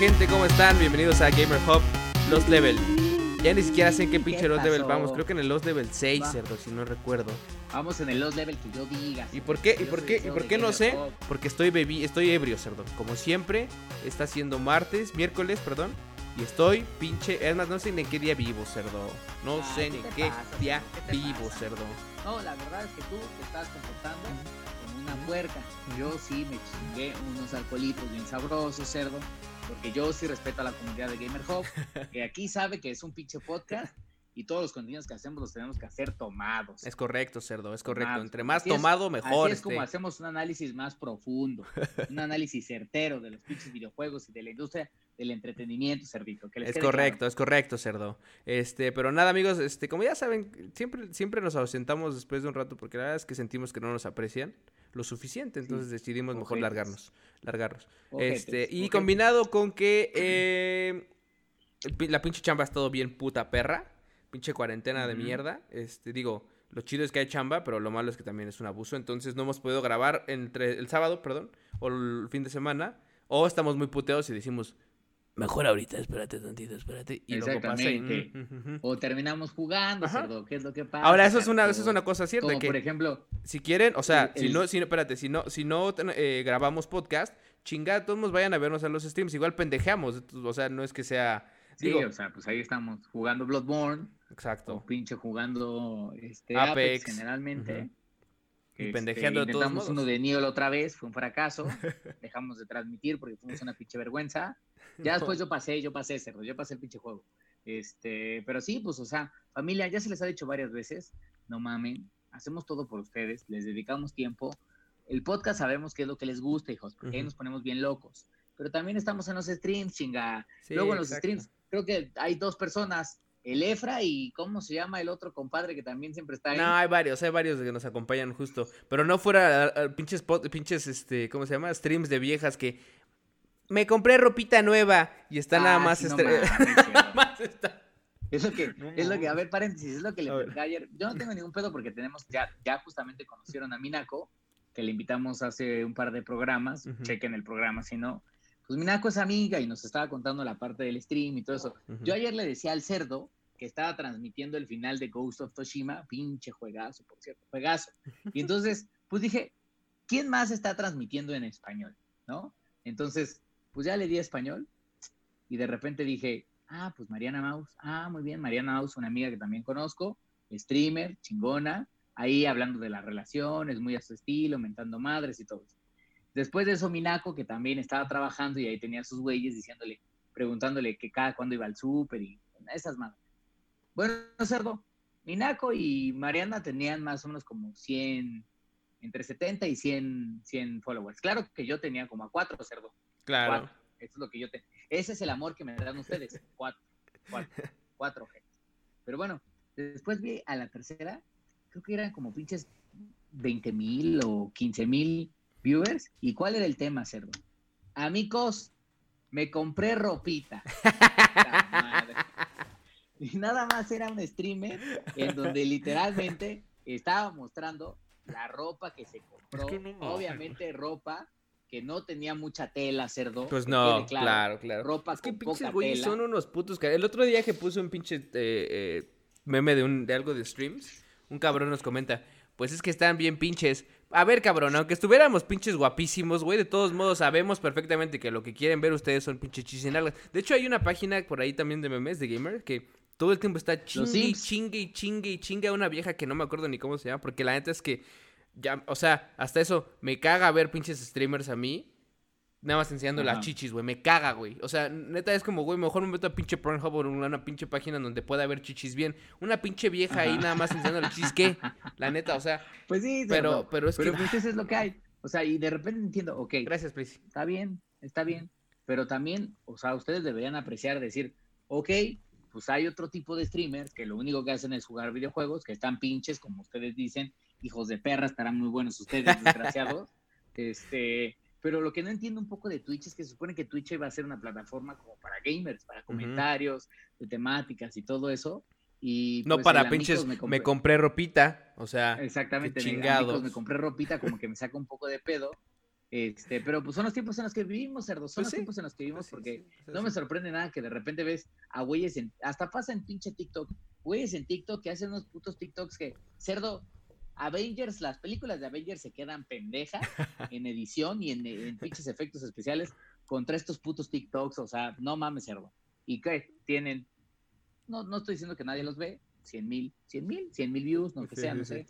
gente? ¿Cómo están? Bienvenidos a Gamer Hub Lost Level. Ya ni siquiera sé en qué pinche ¿Qué Lost Level vamos. Creo que en el Lost Level 6, Va. cerdo, si no recuerdo. Vamos en el Lost Level que yo diga. ¿Y por qué? ¿Y por qué? ¿Y por qué no sé? Porque estoy bebi estoy ebrio, cerdo. Como siempre, está siendo martes, miércoles, perdón. Y estoy pinche. Es más, no sé ni en qué día vivo, cerdo. No Ay, sé ¿qué ni en qué pasa, día? ¿Qué vivo, pasa? cerdo. No, la verdad es que tú te estás comportando como una puerca. Yo sí me chingué unos alcoholitos bien sabrosos, cerdo. Porque yo sí respeto a la comunidad de Gamer Hub. Que aquí sabe que es un pinche podcast. Y todos los contenidos que hacemos los tenemos que hacer tomados. Es correcto, cerdo, es correcto. Tomados. Entre más Así es- tomado, mejor. Así es como este. hacemos un análisis más profundo, un análisis certero de los pinches videojuegos y de la industria del entretenimiento, cerdito. Que les Es correcto, es correcto, cerdo. Este, pero nada, amigos, este, como ya saben, siempre, siempre nos ausentamos después de un rato porque la verdad es que sentimos que no nos aprecian lo suficiente, entonces decidimos mejor Ojetes. largarnos, largarnos. Ojetes, este, y ojetes. combinado con que eh, la pinche chamba ha estado bien puta perra, pinche cuarentena de mierda, este, digo, lo chido es que hay chamba, pero lo malo es que también es un abuso, entonces no hemos podido grabar entre el sábado, perdón, o el fin de semana, o estamos muy puteados y decimos, mejor ahorita, espérate tantito, espérate, y luego pasa y- Exactamente. mm. O terminamos jugando, cerdo. ¿Qué es lo que pasa? Ahora, eso es una, eso es una cosa cierta, Como que por ejemplo, si quieren, o sea, el- si no, si no, espérate, si no, si no eh, grabamos podcast, chingada, todos nos vayan a vernos a los streams, igual pendejeamos, o sea, no es que sea, sí, digo, o sea, pues ahí estamos jugando Bloodborne, o exacto, pinche jugando este, Apex. Apex, generalmente. Y Este, pendejeando de todos modos. uno de Niol otra vez, fue un fracaso. Dejamos de transmitir porque fuimos una pinche vergüenza. Ya después yo pasé, yo pasé, cerdo, yo pasé el pinche juego. Este, pero sí, pues, o sea, familia, ya se les ha dicho varias veces, no mamen, hacemos todo por ustedes, les dedicamos tiempo. El podcast sabemos qué es lo que les gusta, hijos, porque ahí Ujú. nos ponemos bien locos. Pero también estamos en los streams, chinga. Sí, Luego en los exacto. streams, creo que hay dos personas, el Efra y ¿cómo se llama el otro compadre que también siempre está ahí? No, hay varios, hay varios que nos acompañan justo, pero no fuera ah, ah, pinches, este, ¿cómo se llama? Streams de viejas que me compré ropita nueva y está nada Ah, más, sí, no nada más está- Es lo que, es lo que, a ver, paréntesis, es lo que le A platicaba ayer. Yo no tengo ningún pedo porque tenemos, ya, ya justamente conocieron a Minako, que le invitamos hace un par de programas, chequen el programa si no. Pues Minako es amiga y nos estaba contando la parte del stream y todo eso. Yo ayer le decía al cerdo que estaba transmitiendo el final de Ghost of Toshima, pinche juegazo, por cierto, juegazo. Y entonces, pues dije, ¿quién más está transmitiendo en español? ¿No? Entonces, pues ya le di español y de repente dije, ah, pues Mariana Maus, ah, muy bien, Mariana Maus, una amiga que también conozco, streamer, chingona, ahí hablando de las relaciones, muy a su estilo, mentando madres y todo eso. Después de eso, Minako, que también estaba trabajando y ahí tenía sus güeyes diciéndole, preguntándole que cada cuándo iba al súper y esas madres. Bueno, cerdo, Minako y Mariana tenían más o menos como 100, entre 70 y 100, 100 followers. Claro que yo tenía como a cuatro, cerdo. Claro. Cuatro. Eso es lo que yo te. Ese es el amor que me dan ustedes. Cuatro. Cuatro. Cuatro gente. Pero bueno, después vi a la tercera, creo que eran como pinches 20 mil o 15 mil viewers. ¿Y cuál era el tema, cerdo? Amigos, me compré ropita. Madre. Y nada más era un streamer en donde literalmente estaba mostrando la ropa que se compró. Es que no. Obviamente ropa que no tenía mucha tela, cerdo. Pues no, quede claro, claro. Ropa Es que con pinches poca güeyes tela. son unos putos. El otro día que puse un pinche eh, eh, meme de, un, de algo de streams, un cabrón nos comenta, pues es que están bien pinches. A ver, cabrón, aunque estuviéramos pinches guapísimos, güey, de todos modos sabemos perfectamente que lo que quieren ver ustedes son pinches chisinalgas. De hecho, hay una página por ahí también de memes de gamer que todo el tiempo está chingue y chingue y chingue y chingue a una vieja que no me acuerdo ni cómo se llama, porque la neta es que ya, o sea, hasta eso me caga ver pinches streamers a mí Nada más enseñando las chichis, güey. Me caga, güey. O sea, neta es como, güey, mejor me meto a pinche Pornhub o una, una pinche página donde pueda haber chichis bien. Una pinche vieja ahí nada más enseñando las chichis, ¿qué? La neta, o sea, Pues sí, pero, pero es pero que... pues eso es lo que hay. O sea, y de repente entiendo, ok, Gracias, Prissy. está bien, está bien, pero también, o sea, ustedes deberían apreciar, decir, ok, pues hay otro tipo de streamers que lo único que hacen es jugar videojuegos, que están pinches, como ustedes dicen, hijos de perra, estarán muy buenos ustedes, desgraciados. este, pero lo que no entiendo un poco de Twitch es que se supone que Twitch iba a ser una plataforma como para gamers, para comentarios, de temáticas y todo eso. Y No pues, para pinches, me compré- compré ropita, o sea, Exactamente, chingados. Me compré ropita como que me saca un poco de pedo. Este, pero pues son los tiempos en los que vivimos, cerdo. Son Pues los sí, tiempos en los que vivimos pues porque sí, no me sorprende nada que de repente ves a güeyes en. Hasta pasa en pinche TikTok. Güeyes en TikTok que hacen unos putos TikToks que, cerdo, Avengers, las películas de Avengers se quedan pendejas en edición y en, en pinches efectos especiales contra estos putos TikToks. O sea, no mames, cerdo. ¿Y qué? Tienen. No, no estoy diciendo que nadie los ve. 100 mil, 100 mil, 100 mil views, no que Sí, sea, no sí. sé.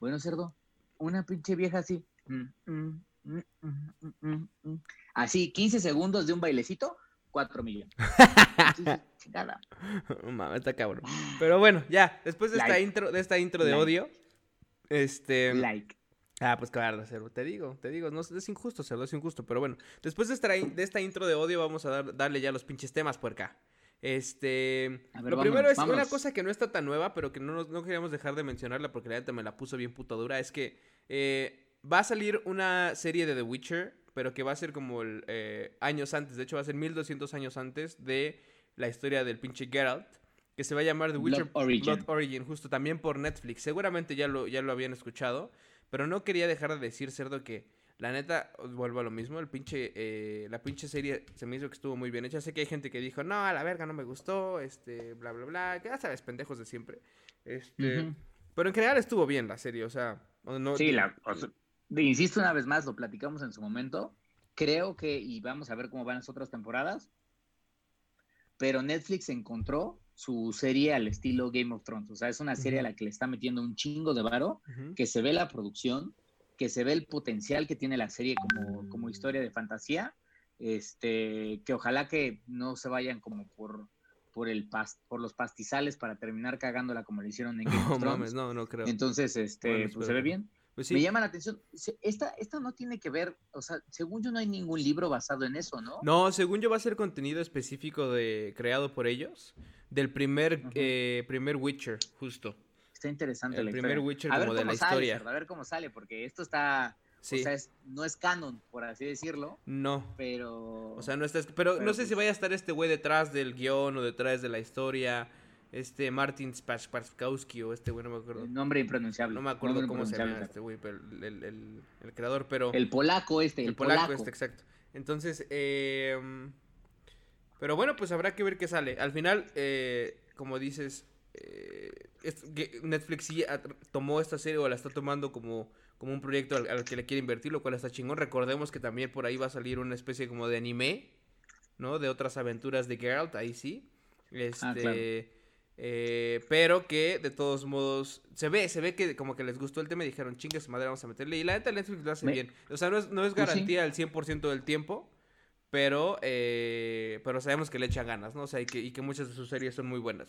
Bueno, cerdo, una pinche vieja así. mm, mm, mm. Así, 15 segundos de un bailecito, 4 millones. Entonces, chingada. Mames, está cabrón. Pero bueno, ya, después de esta intro, de esta intro de Like. odio, este. Like. Ah, pues claro, Cerdo, te digo, te digo, no, es injusto, Cerdo, es injusto, pero bueno, después de esta, de esta intro de odio vamos a dar- darle ya los pinches temas, puerca. Este, ver, lo vámonos, primero es una cosa que no está tan nueva, pero que no, nos- no queríamos dejar de mencionarla porque la neta me la puso bien puta dura, es que eh, va a salir una serie de The Witcher, pero que va a ser como el, eh, años antes, de hecho va a ser 1200 años antes de la historia del pinche Geralt, que se va a llamar The Blood Witcher Origin. Blood Origin, justo también por Netflix. Seguramente ya lo, ya lo habían escuchado, pero no quería dejar de decir, cerdo, que la neta, vuelvo a lo mismo, el pinche, eh, la pinche serie se me hizo que estuvo muy bien hecha. Sé que hay gente que dijo, no, a la verga, no me gustó, este, bla, bla, bla, que ya sabes, pendejos de siempre. Este, pero en general estuvo bien la serie, o sea, no, Sí, la, o sea, insisto una vez más, lo platicamos en su momento. Creo que, y vamos a ver cómo van las otras temporadas, pero Netflix encontró su serie al estilo Game of Thrones. O sea, es una serie a la que le está metiendo un chingo de varo, que se ve la producción, que se ve el potencial que tiene la serie como, como historia de fantasía. Este, que ojalá que no se vayan como por, por, el por los pastizales para terminar cagándola como lo hicieron en Game of Thrones. mames, no, no creo. Entonces, este, Bueno, pues se ve bien. Pues sí. Me llama la atención. Esta, esta no tiene que ver, o sea, según yo no hay ningún libro basado en eso, ¿no? No, según yo va a ser contenido específico de creado por ellos del primer eh, primer Witcher, justo. Está interesante El la primer historia. Witcher a ver como de cómo la sale, historia. Cerdo, a ver cómo sale, porque esto está, Sí. o sea, es- no es canon, por así decirlo, no. pero... O sea, no está. Pero, Pero no sé si pues- vaya a estar este güey detrás del guion o detrás de la historia. Este Martin Spaskowski o este güey, no me acuerdo. el nombre impronunciable. No me acuerdo cómo se llama este güey, pero el, el- el- el creador, pero. El polaco este, el, el polaco, polaco. este, exacto. Entonces, eh, pero bueno, pues habrá que ver qué sale. Al final, eh, como dices, eh, Netflix sí tomó esta serie o la está tomando como, como un proyecto al, al que le quiere invertir, lo cual está chingón. Recordemos que también por ahí va a salir una especie como de anime, ¿no? De otras aventuras de Geralt, ahí sí. Este, Ah, claro. Eh, pero que de todos modos se ve, se ve que como que les gustó el tema y dijeron, chingue su madre, vamos a meterle. Y la neta Netflix lo hace Me- bien. O sea, no es, no es Pues sí. garantía al 100% del tiempo, pero, eh, pero sabemos que le echan ganas, ¿no? O sea, y que, y que muchas de sus series son muy buenas.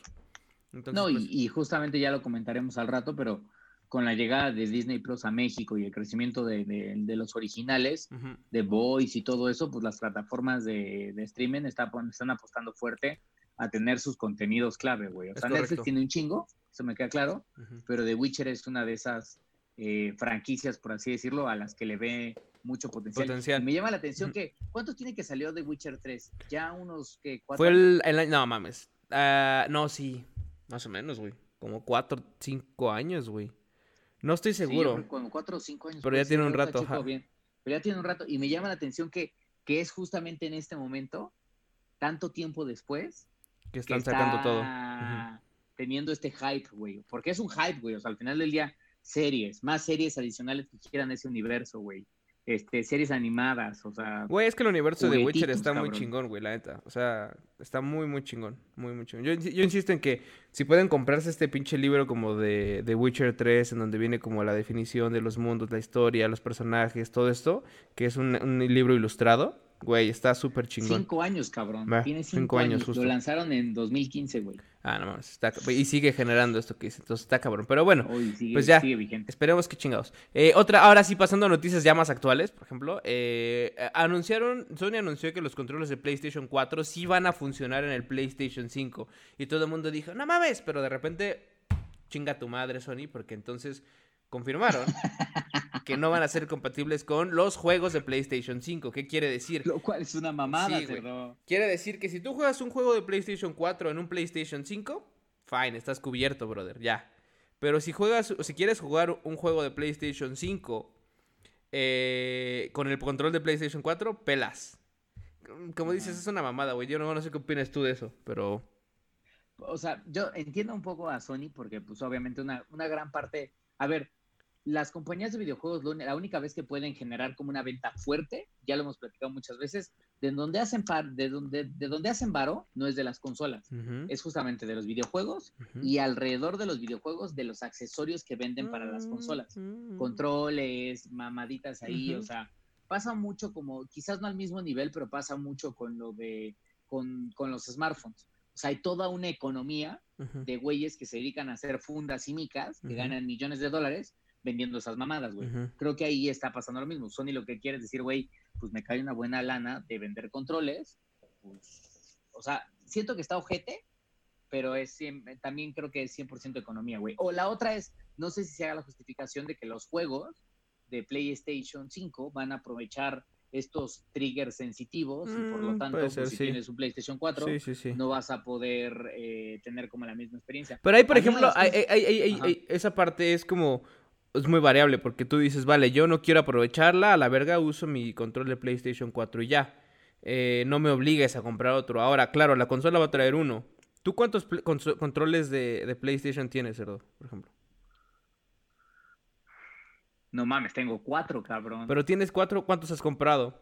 Entonces, No, pues, y, y justamente ya lo comentaremos al rato, pero con la llegada de Disney Plus a México y el crecimiento de, de- de los originales, ujú. de Voice y todo eso, pues las plataformas de, de streaming está están apostando fuerte a tener sus contenidos clave, güey. O Es sea, correcto. Netflix tiene un chingo, eso me queda claro, pero The Witcher es una de esas eh, franquicias, por así decirlo, a las que le ve mucho potencial. Me llama la atención que, ¿cuántos tiene que salió The Witcher 3? Ya unos que cuatro Fue el, el año- no mames. Ah, no, sí, más o menos, güey. Como cuatro, cinco años, güey. No estoy Sí, seguro. que como cuatro o cinco años. Pero ya tiene un rato, checo ajá. bien. Pero ya tiene un rato. Y me llama la atención que, que es justamente en este momento, tanto tiempo después, que que están está sacando todo. Teniendo este hype, güey. Porque es un hype, güey. O sea, al final del día, series, más series adicionales que quieran ese universo, güey. Este, series animadas, o sea, Güey, es que el universo de Witcher está muy chingón, güey, la neta. O sea, está muy, muy chingón. Muy, muy chingón. Yo, insi- yo insisto en que si pueden comprarse este pinche libro como de, de Witcher 3, en donde viene como la definición de los mundos, la historia, los personajes, todo esto, que es un, un libro ilustrado, güey, está súper chingón. cinco años, cabrón. Va, Tiene cinco cinco, años, años. justo. Lo lanzaron en 2015, güey. Ah, no mames. está- y sigue generando esto que dice. Entonces está cabrón. Pero bueno, Hoy sigue, pues ya. sigue vigente. Esperemos que chingados. Eh, otra, ahora sí, pasando a noticias ya más actuales, por ejemplo, eh, eh, anunciaron, Sony anunció que los controles de PlayStation 4 sí van a funcionar en el PlayStation 5. Y todo el mundo dijo, no mames, pero de repente, chinga tu madre, Sony, porque entonces confirmaron que no van a ser compatibles con los juegos de PlayStation 5. ¿Qué quiere decir? Lo cual es una mamada, Sí. Quiere decir que si tú juegas un juego de PlayStation 4 en un PlayStation 5, fine, estás cubierto, brother, ya. Pero si juegas, o si quieres jugar un juego de PlayStation 5 eh, con el control de PlayStation 4, pelas. Como dices, es una mamada, güey. Yo no, no sé qué opinas tú de eso, pero... O sea, yo entiendo un poco a Sony porque, pues, obviamente una, una gran parte... A ver, las compañías de videojuegos, la única vez que pueden generar como una venta fuerte, ya lo hemos platicado muchas veces, de donde hacen par, de donde, de donde hacen varo, no es de las consolas, es justamente de los videojuegos y alrededor de los videojuegos de los accesorios que venden para las consolas, mm. controles, mamaditas ahí, o sea, pasa mucho como, quizás no al mismo nivel, pero pasa mucho con lo de, con, con los smartphones. O sea, hay toda una economía de güeyes que se dedican a hacer fundas y micas, que ganan millones de dólares, vendiendo esas mamadas, güey. Creo que ahí está pasando lo mismo. Sony lo que quiere es decir, güey, pues me cae una buena lana de vender controles. Pues, o sea, siento que está ojete, pero es también creo que es 100% economía, güey. O la otra es, no sé si se haga la justificación de que los juegos de PlayStation 5 van a aprovechar estos triggers sensitivos y por lo mm, tanto pues, si tienes un PlayStation 4 no vas a poder eh, tener como la misma experiencia. Pero ahí, por ejemplo, esa parte es como es muy variable porque tú dices, vale, yo no quiero aprovecharla, a la verga uso mi control de PlayStation 4 y ya. Eh, no me obligues a comprar otro. Ahora, claro, la consola va a traer uno. ¿Tú cuántos controles de, PlayStation tienes, Cerdo, por ejemplo? No mames, tengo cuatro, cabrón. Pero tienes cuatro, ¿cuántos has comprado?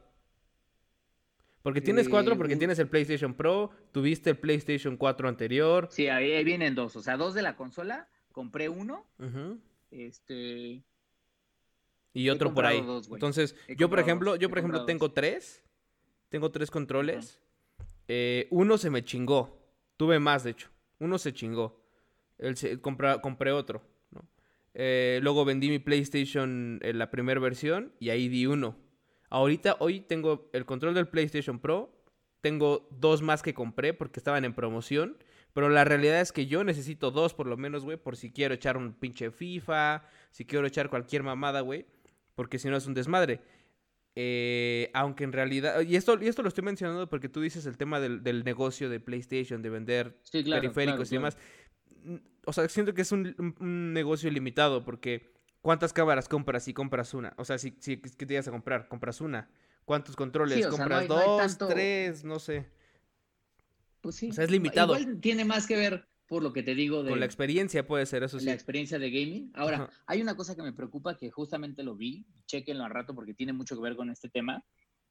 Porque tienes cuatro porque tienes el PlayStation Pro, tuviste el PlayStation 4 anterior. Sí, ahí, vienen dos. O sea, dos de la consola, compré uno. Este. Y otro por ahí. Entonces, yo por ejemplo, yo por ejemplo tengo tres. Tengo tres controles. Eh, uno se me chingó. Tuve más, de hecho. Uno se chingó. El compré otro. Eh, luego vendí mi PlayStation en la primera versión y ahí di uno. Ahorita, hoy tengo el control del PlayStation Pro. Tengo dos más que compré porque estaban en promoción. Pero la realidad es que yo necesito dos por lo menos, güey, por si quiero echar un pinche FIFA, si quiero echar cualquier mamada, güey, porque si no es un desmadre. Eh, aunque en realidad, y esto, y esto lo estoy mencionando porque tú dices el tema del, negocio de PlayStation, de vender periféricos y demás. O sea, siento que es un, negocio limitado porque ¿cuántas cámaras compras si compras una? O sea, si, si ¿qué te ibas a comprar? Compras una. ¿Cuántos controles? ¿Compras dos, tres? No sé. Pues sí. O sea, es limitado. Igual tiene más que ver por lo que te digo de... Con la experiencia puede ser, eso sí. La experiencia de gaming. Ahora, hay una cosa que me preocupa que justamente lo vi, chequenlo al rato porque tiene mucho que ver con este tema,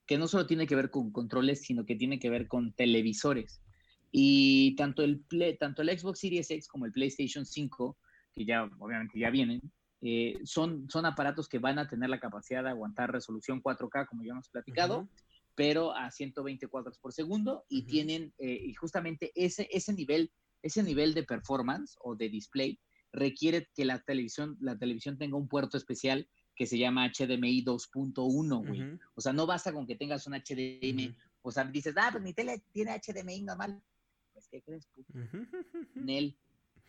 que no solo tiene que ver con controles, sino que tiene que ver con televisores. Y tanto el, tanto el Xbox Series X como el PlayStation 5, que ya obviamente ya vienen, eh, son, son aparatos que van a tener la capacidad de aguantar resolución 4K, como ya hemos platicado, pero a 120 cuadros por segundo y tienen, eh, y justamente ese, ese, nivel, ese nivel de performance o de display requiere que la televisión, la televisión tenga un puerto especial que se llama HDMI 2.1, güey. O sea, no basta con que tengas un HDMI, o sea, dices, ah, pues mi tele tiene HDMI normal. Pues, ¿qué crees, puto? Nel,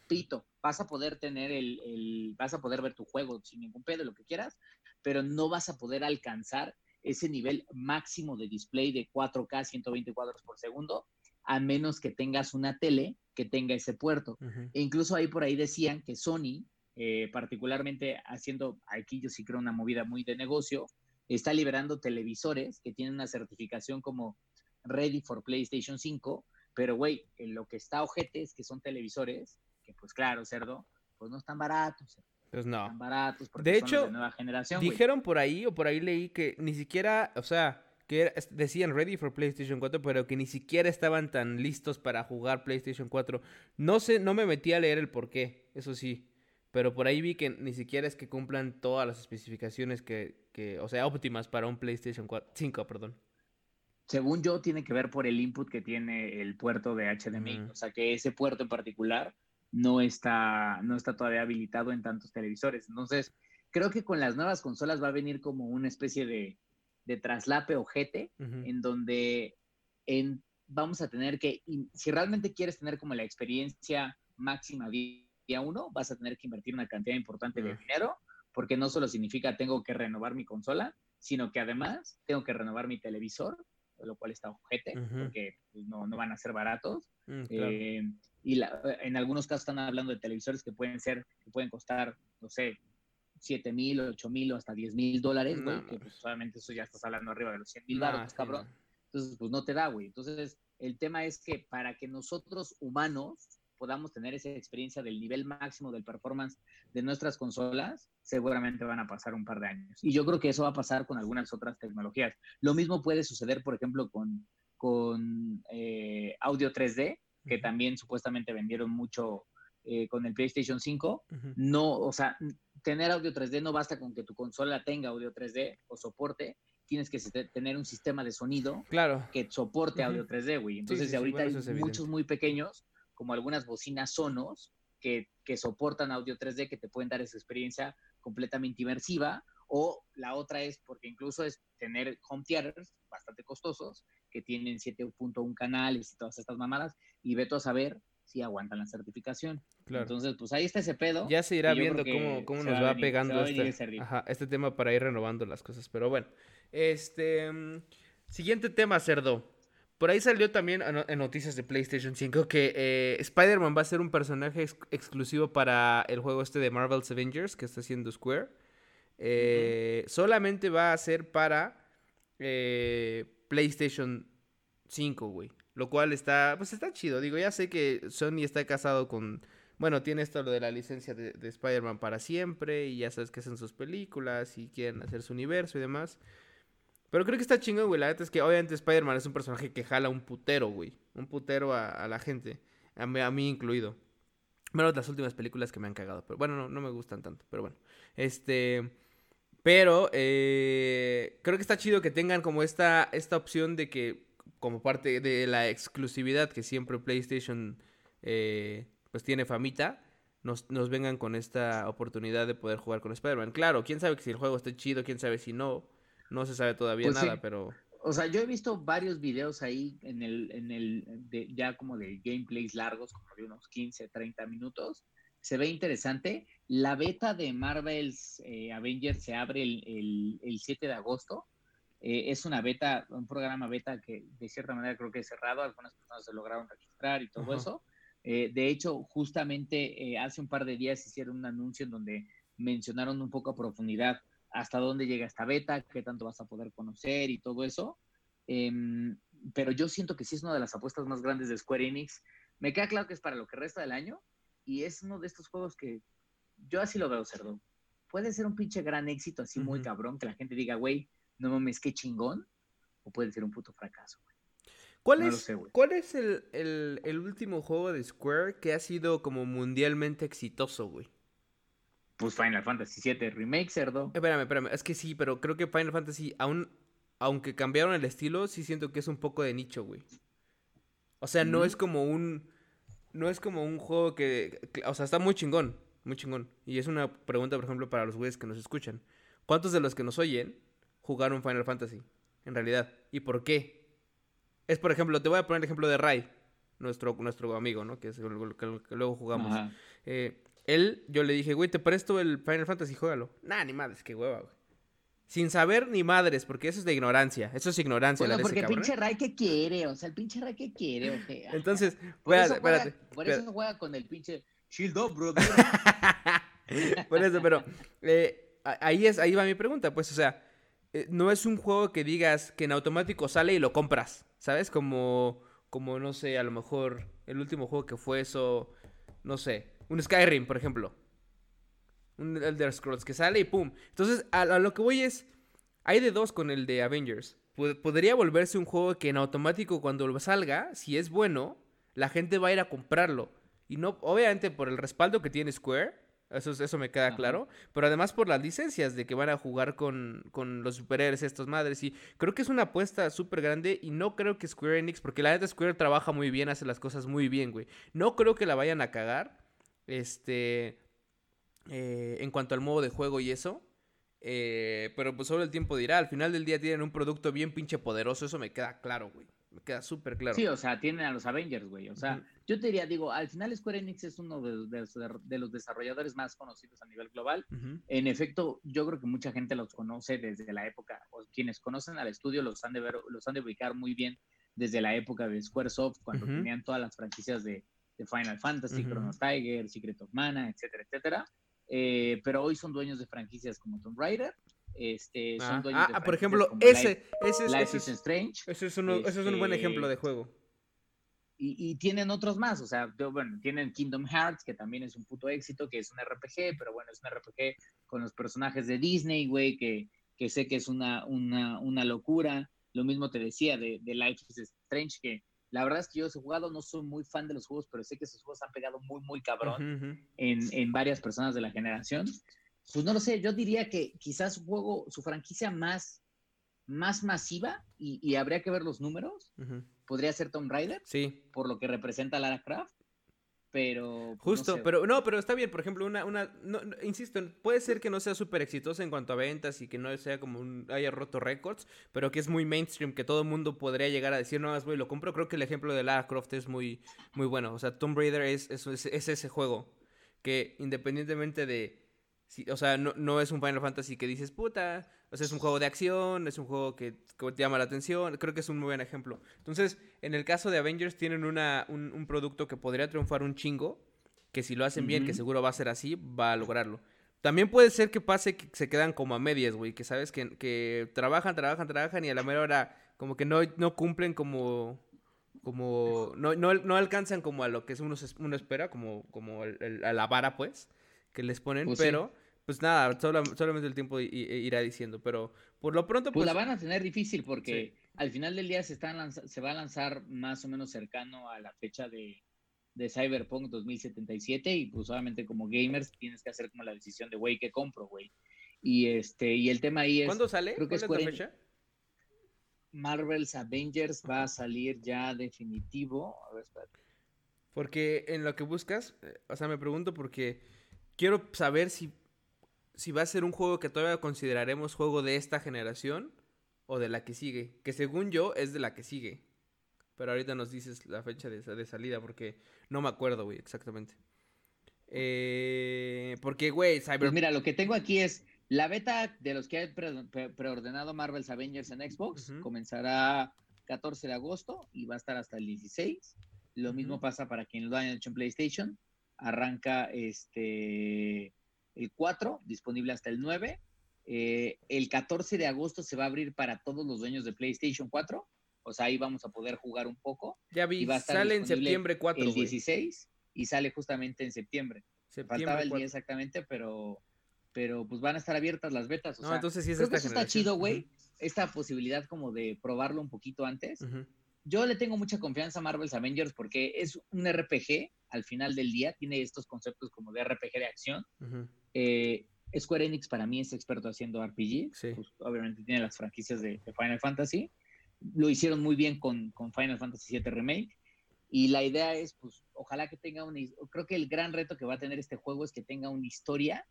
pito, vas a poder tener el, el, vas a poder ver tu juego sin ningún pedo, lo que quieras, pero no vas a poder alcanzar ese nivel máximo de display de 4K 120 cuadros por segundo, a menos que tengas una tele que tenga ese puerto. E incluso ahí por ahí decían que Sony, eh, particularmente haciendo, aquí yo sí creo una movida muy de negocio, está liberando televisores que tienen una certificación como Ready for PlayStation 5, pero güey, lo que está ojete es que son televisores que pues claro, cerdo, pues no están baratos. Pues no. baratos de hecho, nueva generación. Dijeron por ahí, o por ahí leí que ni siquiera, o sea, que decían ready for PlayStation 4, pero que ni siquiera estaban tan listos para jugar PlayStation 4. No sé, no me metí a leer el por qué, eso sí. Pero por ahí vi que ni siquiera es que cumplan todas las especificaciones que, que o sea, óptimas para un PlayStation 4, 5, perdón. Según yo, tiene que ver por el input que tiene el puerto de HDMI. O sea, que ese puerto en particular no está, no está todavía habilitado en tantos televisores. Entonces, creo que con las nuevas consolas va a venir como una especie de, de traslape o en donde en, vamos a tener que, si realmente quieres tener como la experiencia máxima día uno, vas a tener que invertir una cantidad importante de dinero, porque no solo significa tengo que renovar mi consola, sino que además tengo que renovar mi televisor, lo cual está ojete, porque pues, no, no, van a ser baratos. Mm, eh, y en algunos casos están hablando de televisores que pueden ser, que pueden costar, no sé, 7 mil, 8 mil o hasta 10 mil dólares, güey, que pues solamente eso ya estás hablando arriba de los 100 mil dólares, cabrón. Entonces, pues no te da, güey. Entonces, el tema es que para que nosotros humanos podamos tener esa experiencia del nivel máximo del performance de nuestras consolas, seguramente van a pasar un par de años. Y yo creo que eso va a pasar con algunas otras tecnologías. Lo mismo puede suceder, por ejemplo, con, con eh, audio 3D, que también supuestamente vendieron mucho eh, con el PlayStation 5. No, o sea, tener audio 3D no basta con que tu consola tenga audio 3D o soporte, tienes que tener un sistema de sonido claro. que soporte audio 3D, güey. Entonces, ahorita hay muchos muy pequeños, como algunas bocinas Sonos, que, que, soportan audio 3D, que te pueden dar esa experiencia completamente inmersiva. O la otra es, porque incluso es tener home theaters bastante costosos, que tienen 7.1 canales y todas estas mamadas, y veto a saber si aguantan la certificación. Entonces, pues ahí está ese pedo. Ya se irá viendo cómo, cómo nos va, pegando este, este tema para ir renovando las cosas. Pero bueno, este. Mm, siguiente tema, cerdo. Por ahí salió también en noticias de PlayStation 5 que eh, Spider-Man va a ser un personaje exclusivo para el juego este de Marvel's Avengers que está haciendo Square. Eh, solamente va a ser para eh, PlayStation 5, güey. Lo cual está, pues está chido. Digo, ya sé que Sony está casado con... Bueno, tiene esto lo de la licencia de, de Spider-Man para siempre y ya sabes que hacen sus películas y quieren hacer su universo y demás. Pero creo que está chingón, güey. La neta es que obviamente Spider-Man es un personaje que jala un putero, güey. Un putero a, la gente. A mí, incluido. Menos las últimas películas que me han cagado. Pero bueno, no, me gustan tanto. Pero bueno. Este. Pero eh, creo que está chido que tengan como esta, esta opción de que, como parte de la exclusividad que siempre PlayStation eh, pues tiene famita, nos, nos, vengan con esta oportunidad de poder jugar con Spider-Man. Claro, quién sabe si el juego está chido, quién sabe si no. No se sabe todavía pues nada, pero... O sea, yo he visto varios videos ahí en el, en el, de, ya como de gameplays largos, como de unos 15, 30 minutos. Se ve interesante. La beta de Marvel's eh, Avengers se abre el, el, 7 de agosto. Eh, es una beta, un programa beta que de cierta manera creo que es cerrado. Algunas personas se lograron registrar y todo eso. Eh, de hecho, justamente hace un par de días hicieron un anuncio en donde mencionaron un poco a profundidad hasta dónde llega esta beta, qué tanto vas a poder conocer y todo eso. Em, pero yo siento que sí es una de las apuestas más grandes de Square Enix. Me queda claro que es para lo que resta del año y es uno de estos juegos que yo así lo veo, cerdo. Puede ser un pinche gran éxito así muy cabrón, que la gente diga, güey, no mames, qué chingón, o puede ser un puto fracaso, güey. ¿Cuál, es, ¿Cuál es el, el último juego de Square que ha sido como mundialmente exitoso, güey? Pues Final Fantasy VII Remake, cerdo. Espérame, espérame. Es que sí, pero creo que Final Fantasy, aún, aunque cambiaron el estilo, sí siento que es un poco de nicho, güey. O sea, no es como un. No es como un juego que. O sea, está muy chingón. Muy chingón. Y es una pregunta, por ejemplo, para los güeyes que nos escuchan. ¿Cuántos de los que nos oyen jugaron Final Fantasy? En realidad. ¿Y por qué? Es, por ejemplo, te voy a poner el ejemplo de Rai, nuestro, nuestro amigo, ¿no? Que es el que, luego jugamos. Eh, él, yo le dije, güey, te presto el Final Fantasy, juégalo. Nah, ni madres, qué hueva, güey. Sin saber ni madres, porque eso es de ignorancia. Eso es ignorancia. Bueno, porque el pinche Ray que quiere, o sea, el pinche Ray que quiere, o sea. Entonces, por espérate, eso juega, espérate. Por eso juega con el pinche Shield Up, brother. por eso, pero eh, ahí, es, ahí va mi pregunta, pues, o sea, eh, no es un juego que digas que en automático sale y lo compras, ¿sabes? Como, como no sé, a lo mejor el último juego que fue eso, no sé, un Skyrim, por ejemplo. Un Elder Scrolls que sale y pum. Entonces, a, lo que voy es. Hay de dos con el de Avengers. podría volverse un juego que en automático cuando salga, si es bueno, la gente va a ir a comprarlo. Y no, obviamente por el respaldo que tiene Square, eso, eso me queda claro, pero además por las licencias de que van a jugar con, con los superhéroes estos madres. Y creo que es una apuesta súper grande y no creo que Square Enix, porque la neta Square trabaja muy bien, hace las cosas muy bien, güey. No creo que la vayan a cagar. Este. Eh, en cuanto al modo de juego y eso. Eh, pero pues solo el tiempo dirá. Al final del día tienen un producto bien pinche poderoso. Eso me queda claro, güey. Me queda súper claro. Sí, o sea, tienen a los Avengers, güey. O sea, yo te diría, digo, al final Square Enix es uno de, los desarrolladores más conocidos a nivel global. En efecto, yo creo que mucha gente los conoce desde la época, o quienes conocen al estudio los han de ver, los han de ubicar muy bien desde la época de Squaresoft, cuando tenían todas las franquicias de, de Final Fantasy, Chrono Tiger, Secret of Mana, etcétera, etcétera. eh, pero hoy son dueños de franquicias como Tomb Raider. Este, son Ah, dueños ah, de por franquicias ejemplo, como ese, Life, ese, es, Life ese is es- Strange. ese es uno- ese es un buen Este, ejemplo de juego. Y, y tienen otros más, o sea, bueno, tienen Kingdom Hearts, que también es un puto éxito, que es un RPG, pero bueno, es un RPG con los personajes de Disney, güey, que, que sé que es una, una, una locura. Lo mismo te decía de, de Life is Strange, que la verdad es que yo he jugado, no soy muy fan de los juegos, pero sé que esos juegos han pegado muy, muy cabrón en, en varias personas de la generación. Pues no lo sé, yo diría que quizás su juego, su franquicia más, más masiva, y, y habría que ver los números, podría ser Tomb Raider Sí, por lo que representa Lara Croft, pero... pues, no justo, sé, pero no, pero está bien, por ejemplo, una, una, no, no, insisto, puede ser que no sea súper exitosa en cuanto a ventas y que no sea como un, haya roto récords, pero que es muy mainstream, que todo el mundo podría llegar a decir, no, más güey, lo compro, creo que el ejemplo de Lara Croft es muy, muy bueno, o sea, Tomb Raider es, es- es ese juego, que independientemente de, o sea, no, no es un Final Fantasy que dices, puta, o sea, es un juego de acción, es un juego que, que te llama la atención, creo que es un muy buen ejemplo. Entonces, en el caso de Avengers tienen una, un, un producto que podría triunfar un chingo, que si lo hacen bien, que seguro va a ser así, va a lograrlo. También puede ser que pase que se quedan como a medias, güey, que sabes que, que trabajan, trabajan, trabajan y a la mera hora como que no, no cumplen como como no, no, no alcanzan como a lo que uno, uno espera, como, como el- el- a la vara, pues, que les ponen, Pues sí. Pues nada, sola- solamente el tiempo i- i- irá diciendo, pero por lo pronto Pues pues, la van a tener difícil porque al final del día se, están se va a lanzar más o menos cercano a la fecha de, de Cyberpunk 2077 y pues obviamente como gamers tienes que hacer como la decisión de, güey, ¿qué compro, güey? Y, este, y el tema ahí es, ¿cuándo sale? creo que ¿Cuál es fecha? Marvel's Avengers va a salir ya definitivo. A ver, espérate. Porque en lo que buscas, eh, o sea, me pregunto porque quiero saber si, si va a ser un juego que todavía consideraremos juego de esta generación o de la que sigue, que según yo es de la que sigue. Pero ahorita nos dices la fecha de, sa- de salida porque no me acuerdo, güey, exactamente. Eh, porque, güey, Cyber... Pues mira, lo que tengo aquí es la beta de los que han pre- pre- preordenado Marvel's Avengers en Xbox. Ujú. Comenzará 14 de agosto y va a estar hasta el 16. Lo mismo pasa para quien lo haya hecho en PlayStation. Arranca este el 4, disponible hasta el 9. Eh, el 14 de agosto se va a abrir para todos los dueños de PlayStation 4. O sea, ahí vamos a poder jugar un poco. ya vi, y va a estar sale en septiembre 4, el güey. 16 y sale justamente en septiembre. Septiembre Faltaba el 4. día exactamente, pero, pero pues van a estar abiertas las betas. O No, sea, entonces sí es creo que eso está chido, güey. Esta posibilidad como de probarlo un poquito antes. Yo le tengo mucha confianza a Marvel's Avengers porque es un RPG al final del día. Tiene estos conceptos como de RPG de acción. Ujú. Eh, Square Enix para mí es experto haciendo RPG. Sí. Pues, obviamente tiene las franquicias de, de Final Fantasy. Lo hicieron muy bien con, con Final Fantasy VII Remake. Y la idea es, pues, ojalá que tenga una... Creo que el gran reto que va a tener este juego es que tenga una historia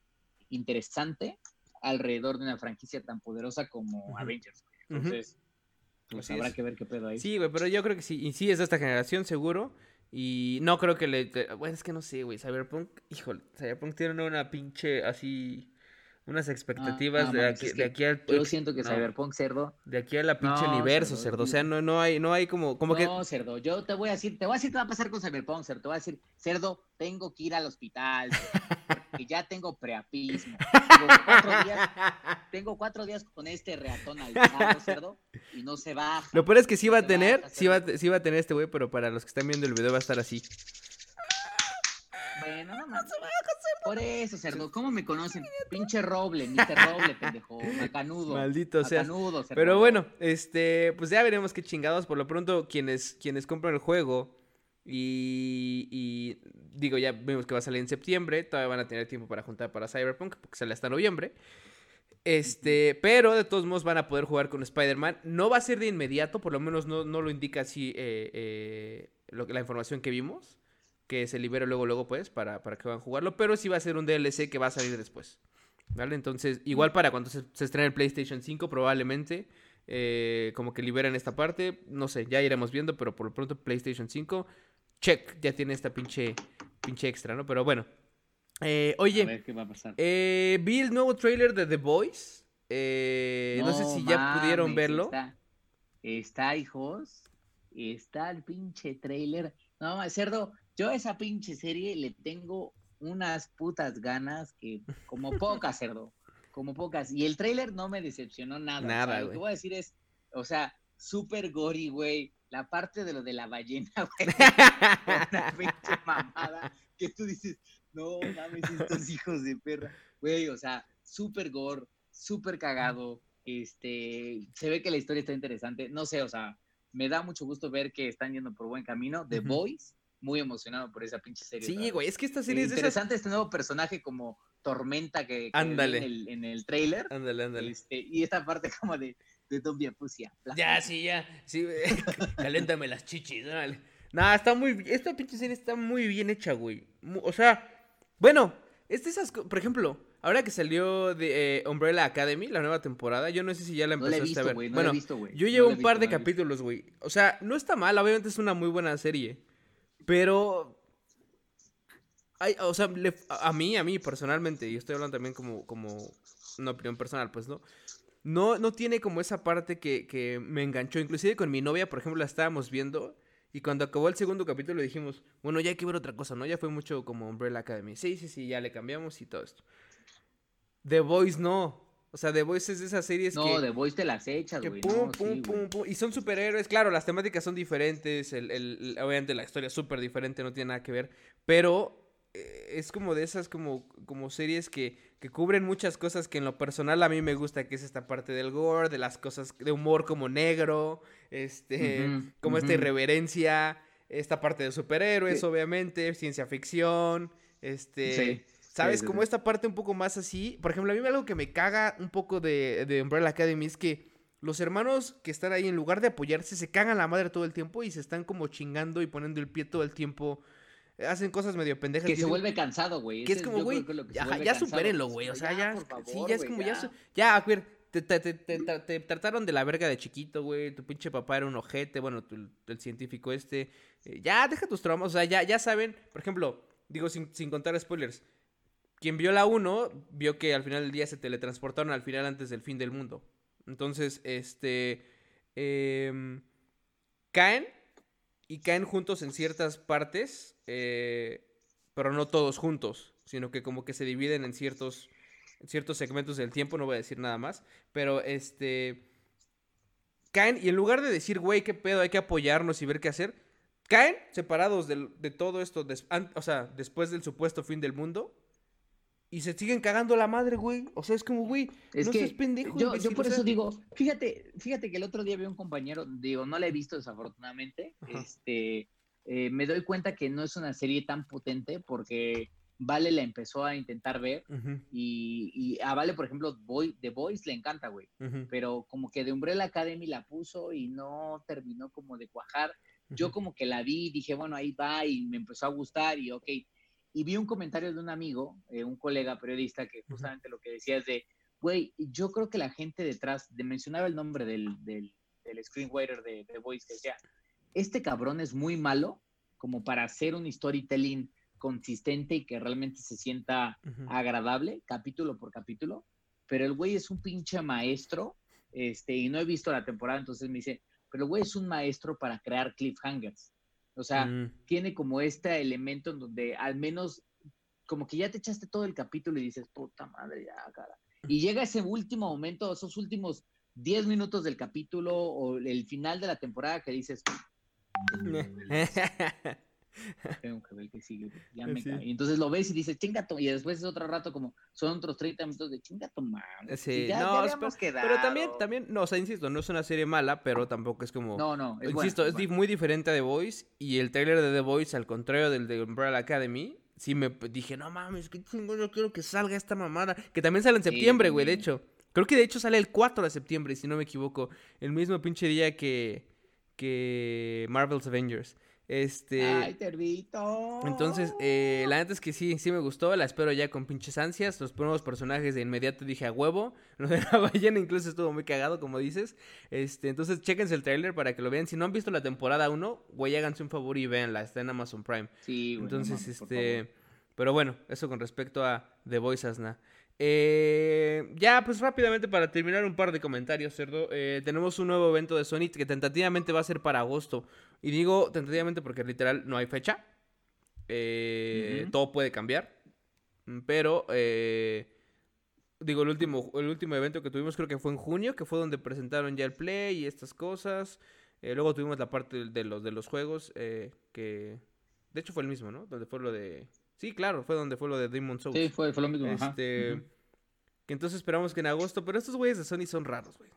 interesante alrededor de una franquicia tan poderosa como Ujú. Avengers. Ujú. Entonces, pues Así habrá es. que ver qué pedo ahí. Sí, güey, pero yo creo que sí. Y sí es de esta generación, seguro. Y no creo que le. Bueno, es que no sé, güey. Cyberpunk, híjole, Cyberpunk tiene una pinche así. Unas expectativas ah, de, aquí, es de aquí al. Yo siento que no, Cyberpunk cerdo. De aquí a la pinche No, universo, cerdo, cerdo. O sea, no, no hay, no hay como. como que. No, cerdo, yo te voy a decir, te voy a decir qué va a pasar con Cyberpunk, cerdo. Te voy a decir, cerdo, tengo que ir al hospital, porque ya tengo preapismo. Tengo cuatro días, tengo cuatro días con este reatón alzado, cerdo, y no se baja. Lo peor es que sí va a tener, baja, sí va, sí va a tener este güey, pero para los que están viendo el video va a estar así. Bueno. Por eso, cerdo, ¿cómo me conocen? Pinche roble, Mr. Roble, pendejo, macanudo. Maldito sea. macanudo, cerdo. Pero bueno, este, pues ya veremos qué chingados. Por lo pronto, quienes, quienes compran el juego y, y digo, ya vimos que va a salir en septiembre. Todavía van a tener tiempo para juntar para Cyberpunk, porque sale hasta noviembre. Este, pero de todos modos van a poder jugar con Spider-Man. No va a ser de inmediato, por lo menos no, no lo indica así eh, eh, lo que, la información que vimos. Que se libere luego, luego, pues, para, para que van a jugarlo. Pero sí va a ser un DLC que va a salir después. ¿Vale? Entonces, igual para cuando se, se estrene el PlayStation 5, probablemente. eh, como que liberan esta parte. No sé, ya iremos viendo. Pero por lo pronto, PlayStation 5. Check, ya tiene esta pinche, pinche extra, ¿no? Pero bueno. Eh, A oye, ver qué va a pasar. eh, vi el nuevo trailer de The Voice. No, sé si ya pudieron verlo. Está, está, hijos. Está el pinche trailer. No, cerdo, yo a esa pinche serie le tengo unas putas ganas que como pocas, cerdo, como pocas. Y el tráiler no me decepcionó nada. Nada, Lo que voy a decir es, o sea, súper gory, güey. La parte de lo de la ballena, güey. una pinche mamada que tú dices, no mames, estos hijos de perra. Güey, o sea, súper gore, súper cagado. Este, se ve que la historia está interesante. No sé, o sea, me da mucho gusto ver que están yendo por buen camino. The Ujú. Boys, muy emocionado por esa pinche serie. Sí, güey, es que esta serie es de esas... interesante este nuevo personaje como Tormenta que, que Ándale. en el, en el trailer. Ándale, ándale. Este, y esta parte como de, de Don. Ya, sí, ya. Sí, caléntame las chichis, dale. Nah, está muy. Esta pinche serie está muy bien hecha, güey. O sea, bueno, es de esas. Por ejemplo, ahora que salió de eh, Umbrella Academy, la nueva temporada, yo no sé si ya la No la he empezaste a visto, ver. No bueno, la he visto, güey. yo llevo un par visto, de visto. capítulos, güey. O sea, no está mal, obviamente es una muy buena serie. Pero. Ay, o sea, a mí, a mí personalmente, y estoy hablando también como, como una opinión personal, pues, ¿no? No, no tiene como esa parte que, que me enganchó. Inclusive con mi novia, por ejemplo, la estábamos viendo. Y cuando acabó el segundo capítulo dijimos, bueno, ya hay que ver otra cosa, ¿no? Ya fue mucho como Umbrella Academy. Sí, sí, sí, ya le cambiamos y todo esto. The Voice no. O sea, The Voice es de esas series No, que... The Voice te las echas, Que güey. pum, no, pum, sí, pum, güey. pum. Y son superhéroes. Claro, las temáticas son diferentes. El, el- obviamente la historia es súper diferente, no tiene nada que ver. Pero eh, es como de esas como, como series que, que cubren muchas cosas que en lo personal a mí me gusta, que es esta parte del gore, de las cosas de humor como negro, este, como esta irreverencia, esta parte de superhéroes, Sí. obviamente, ciencia ficción, este... Sí, ¿Sabes? sí, como sí. esta parte un poco más así. Por ejemplo, a mí algo que me caga un poco de, de Umbrella Academy es que los hermanos que están ahí, en lugar de apoyarse, se cagan la madre todo el tiempo y se están como chingando y poniendo el pie todo el tiempo. Hacen cosas medio pendejas. Que se vuelve cansado, güey. que es como, güey, ya, supérenlo, güey. O sea, ya, sí, ya es como, ya, ya. ya, güey, te, te- te- te- te- te trataron de la verga de chiquito, güey. Tu pinche papá era un ojete, bueno, tu- el científico este. Eh, ya, deja tus traumas, o sea, ya, ya saben. Por ejemplo, digo sin, sin contar spoilers. Quien vio la 1, vio que al final del día se teletransportaron al final antes del fin del mundo. Entonces, este. em, caen y caen juntos en ciertas partes, eh, pero no todos juntos, sino que como que se dividen en ciertos, ciertos segmentos del tiempo, no voy a decir nada más, pero este... Caen y en lugar de decir, güey, qué pedo, hay que apoyarnos y ver qué hacer, caen separados de, todo esto, o sea, después del supuesto fin del mundo. Y se siguen cagando la madre, güey. O sea, es como, güey, Es no que seas pendejo. yo, yo por eso digo, fíjate, fíjate que el otro día vi un compañero, digo, no la he visto desafortunadamente, Ajá. este, eh, me doy cuenta que no es una serie tan potente porque Vale la empezó a intentar ver Ujú, y, y a Vale, por ejemplo, Boy, The Voice le encanta, güey, ujú, pero como que de Umbrella Academy la puso y no terminó como de cuajar. Yo ujú. como que la vi, dije, bueno, ahí va y me empezó a gustar y ok. Y vi un comentario de un amigo, eh, un colega periodista, que justamente lo que decía es de, güey, yo creo que la gente detrás, de mencionaba el nombre del, del, del screenwriter de The Voice, que decía, este cabrón es muy malo como para hacer un storytelling consistente y que realmente se sienta agradable, capítulo por capítulo, pero el güey es un pinche maestro, este, y no he visto la temporada, entonces me dice, pero el güey es un maestro para crear cliffhangers. O sea, Mm. tiene como este elemento en donde al menos como que ya te echaste todo el capítulo y dices, puta madre, ya, cara. Y llega ese último momento, esos últimos 10 minutos del capítulo o el final de la temporada que dices, tengo que ver que sigue, ya me Sí. cae. Y entonces lo ves y dices, chingato, y después es otro rato como, son otros 30 minutos de chingato, man. Sí, ya, no, ya es- habíamos Pero también, también, no, o sea, insisto, no es una serie mala, pero tampoco es como... No, no, es insisto, es muy diferente a The Voice y el trailer de The Voice, al contrario del de Umbrella Academy, sí me dije, no mames, qué chingón, yo quiero que salga esta mamada. Que también sale en septiembre, güey, de hecho. Creo que de hecho sale el 4 de septiembre, si no me equivoco. El mismo pinche día que, que Marvel's Avengers. Este... Ay, Tervito. Entonces, eh, la neta es que sí, sí me gustó, la espero ya con pinches ansias. Los nuevos personajes de inmediato dije a huevo. Lo de la ballena incluso estuvo muy cagado, como dices. Este, entonces, chéquense el tráiler para que lo vean. Si no han visto la temporada 1, güey, háganse un favor y véanla, está en Amazon Prime. Sí, güey, Entonces, este. Pero bueno, eso con respecto a The Voice Asna. Eh, ya, pues rápidamente para terminar un par de comentarios, cerdo. Eh, tenemos un nuevo evento de Sony que tentativamente va a ser para agosto. Y digo tentativamente porque literal no hay fecha. Eh. Todo puede cambiar. Mm, pero, eh, digo, el último, el último evento que tuvimos creo que fue en junio, que fue donde presentaron ya el Play y estas cosas. Eh, luego tuvimos la parte de los, de los juegos, eh, que de hecho fue el mismo, ¿no? Donde fue lo de... Sí, claro, fue donde fue lo de Demon Souls. Sí, fue, fue lo mismo. Este... Que entonces esperamos que en agosto, pero estos güeyes de Sony son raros, güey.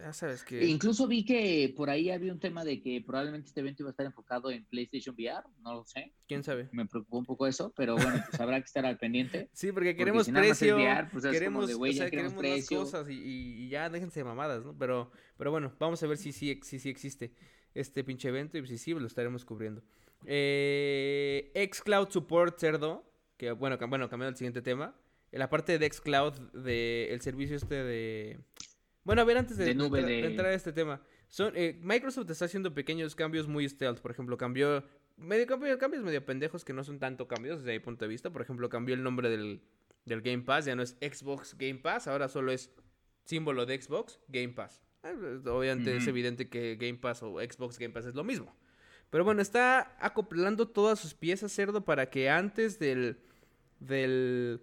ya sabes que. Incluso vi que por ahí había un tema de que probablemente este evento iba a estar enfocado en PlayStation VR, no lo sé. ¿Quién sabe? Me preocupó un poco eso, pero bueno, pues habrá que estar al pendiente. Sí, porque queremos precio, pues queremos, de, o sea, queremos, queremos cosas y, y, ya déjense de mamadas, ¿no? Pero, pero bueno, vamos a ver si sí si, si, existe este pinche evento y si sí, lo estaremos cubriendo. Eh, Xcloud Support Cerdo, que bueno, bueno, cambiando al siguiente tema la parte de Xcloud, del el servicio este de... Bueno, a ver, antes de, entrar a este tema. Son, eh, Microsoft está haciendo pequeños cambios muy stealth. Por ejemplo, cambió... Medio, cambios medio pendejos que no son tanto cambios desde mi punto de vista. Por ejemplo, cambió el nombre del, del Game Pass. Ya no es Xbox Game Pass. Ahora solo es símbolo de Xbox Game Pass. Pues, obviamente es evidente que Game Pass o Xbox Game Pass es lo mismo. Pero bueno, está acoplando todas sus piezas, cerdo, para que antes del... del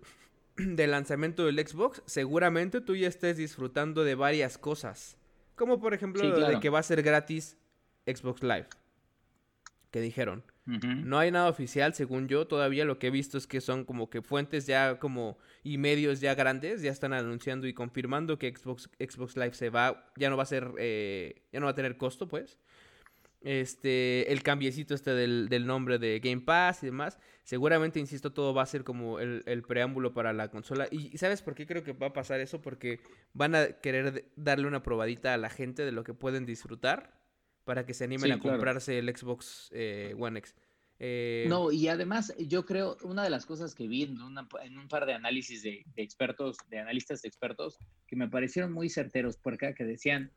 del lanzamiento del Xbox, seguramente tú ya estés disfrutando de varias cosas. Como por ejemplo lo de que va a ser gratis Xbox Live. Que dijeron. No hay nada oficial, según yo. Todavía lo que he visto es que son como que fuentes ya como y medios ya grandes ya están anunciando y confirmando que Xbox, Xbox Live se va, ya no va a ser, eh, ya no va a tener costo, pues. Este, el cambiecito este del, del nombre de Game Pass y demás. Seguramente, insisto, todo va a ser como el, preámbulo para la consola. Y ¿sabes por qué creo que va a pasar eso? Porque van a querer darle una probadita a la gente de lo que pueden disfrutar para que se animen a comprarse el Xbox eh, One X. Eh, no, y además yo creo, una de las cosas que vi en, un par de análisis de, expertos, de analistas expertos, que me parecieron muy certeros, porque que decían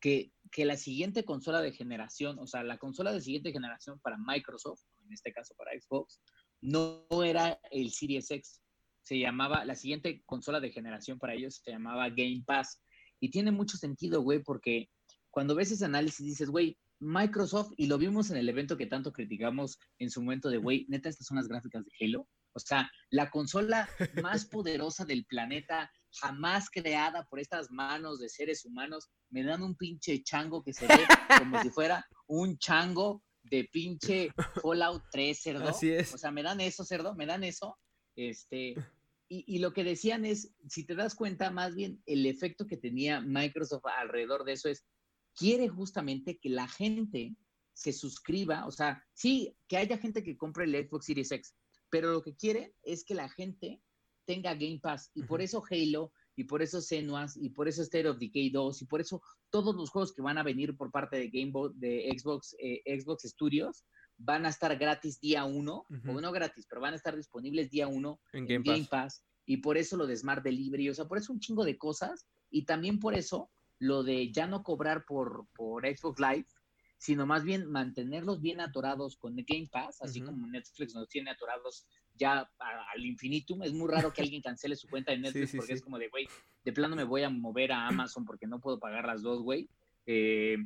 que, la siguiente consola de generación, o sea, la consola de siguiente generación para Microsoft, en este caso para Xbox, no era el Series X, se llamaba, la siguiente consola de generación para ellos se llamaba Game Pass. Y tiene mucho sentido, güey, porque cuando ves ese análisis dices, güey, Microsoft, y lo vimos en el evento que tanto criticamos en su momento de, güey, neta, estas son las gráficas de Halo. O sea, la consola más poderosa del planeta, jamás creada por estas manos de seres humanos, me dan un pinche chango que se ve como si fuera un chango de pinche Fallout 3, cerdo. Así es. O sea, me dan eso, cerdo, me dan eso. Este, y, y, lo que decían es, si te das cuenta, más bien el efecto que tenía Microsoft alrededor de eso es, quiere justamente que la gente se suscriba, o sea, sí, que haya gente que compre el Xbox Series X, pero lo que quiere es que la gente tenga Game Pass. Y por eso Halo y por eso Senuas, y por eso State of Decay 2, y por eso todos los juegos que van a venir por parte de Game de Xbox, eh, Xbox Studios van a estar gratis día 1, o no gratis, pero van a estar disponibles día 1 en, Game, Pass. y por eso lo de Smart Delivery, o sea, por eso un chingo de cosas, y también por eso lo de ya no cobrar por, por Xbox Live, sino más bien mantenerlos bien atorados con el Game Pass, así como Netflix nos tiene atorados ya al infinitum. Es muy raro que alguien cancele su cuenta de Netflix porque es como de, güey, de plano me voy a mover a Amazon porque no puedo pagar las dos, güey. Eh,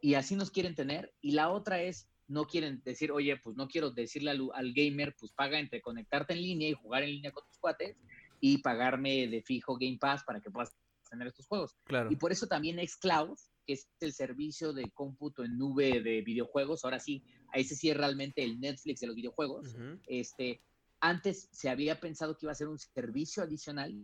y así nos quieren tener. Y la otra es, no quieren decir, oye, pues no quiero decirle al, al, gamer, pues paga entre conectarte en línea y jugar en línea con tus cuates y pagarme de fijo Game Pass para que puedas tener estos juegos. Claro. Y por eso también Xcloud, que es el servicio de cómputo en nube de videojuegos, ahora sí, ahí sí es realmente el Netflix de los videojuegos. Este, antes se había pensado que iba a ser un servicio adicional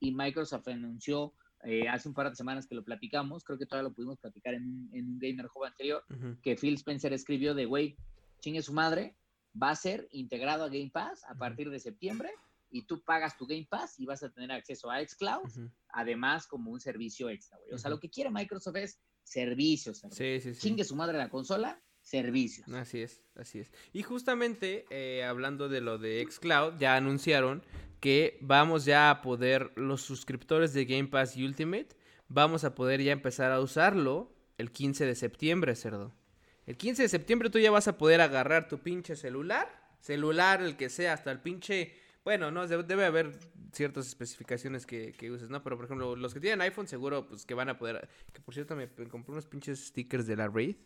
y Microsoft anunció eh, hace un par de semanas que lo platicamos, creo que todavía lo pudimos platicar en, un Gamer Hub anterior, que Phil Spencer escribió de, güey, chingue su madre, va a ser integrado a Game Pass a partir de septiembre y tú pagas tu Game Pass y vas a tener acceso a Xcloud, además como un servicio extra, güey. O sea, lo que quiere Microsoft es servicios. Sí, sí, sí. Chingue su madre la consola, servicios. Así es, así es. Y justamente eh, hablando de lo de Xcloud, ya anunciaron que vamos ya a poder, los suscriptores de Game Pass Ultimate, vamos a poder ya empezar a usarlo el 15 de septiembre, cerdo. El 15 de septiembre tú ya vas a poder agarrar tu pinche celular, celular el que sea, hasta el pinche bueno, no, debe haber ciertas especificaciones que, uses, ¿no? Pero, por ejemplo, los que tienen iPhone seguro, pues, que van a poder... Que, por cierto, me, compré unos pinches stickers de la Wraith.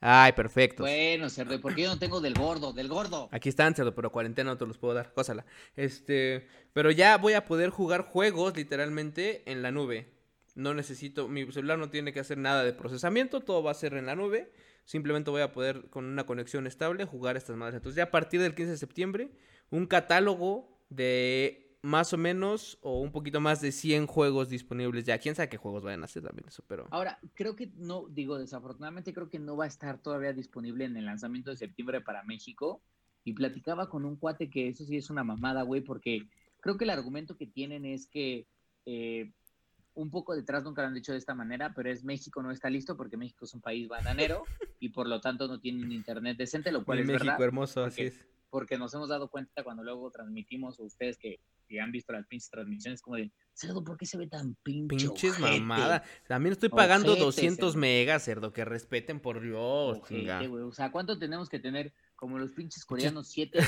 Ay, perfecto. Bueno, cerdo, ¿por qué yo no tengo del gordo? Del gordo. Aquí están, cerdo, pero cuarentena no te los puedo dar. Cósala. Este, pero ya voy a poder jugar juegos literalmente en la nube. No necesito, mi celular no tiene que hacer nada de procesamiento, todo va a ser en la nube. Simplemente voy a poder con una conexión estable jugar estas madres. Entonces ya a partir del 15 de septiembre, un catálogo de más o menos o un poquito más de 100 juegos disponibles ya. Quién sabe qué juegos vayan a hacer también eso, pero... Ahora, creo que no, digo, desafortunadamente creo que no va a estar todavía disponible en el lanzamiento de septiembre para México. Y platicaba con un cuate que eso sí es una mamada, güey, porque creo que el argumento que tienen es que eh, un poco detrás nunca lo han dicho de esta manera, pero es México no está listo porque México es un país bananero y por lo tanto no tienen internet decente, lo cual es México verdad. hermoso, así es. Porque nos hemos dado cuenta cuando luego transmitimos, o ustedes que, que han visto las pinches transmisiones, como de, cerdo, ¿por qué se ve tan pinche Pinches ojete? mamada. También estoy pagando Ojete, 200 cerdo. megas, cerdo, que respeten por Dios, Ojete. O sea, ¿cuánto tenemos que tener? Como los pinches coreanos, 7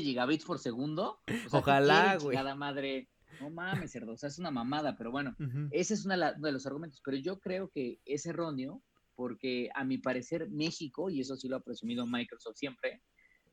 gigabits por segundo. O sea, ¿qué Ojalá, güey. chingada madre. No mames, cerdo. O sea, es una mamada, pero bueno. Ese es una uno de los argumentos, pero yo creo que es erróneo porque a mi parecer México, y eso sí lo ha presumido Microsoft siempre,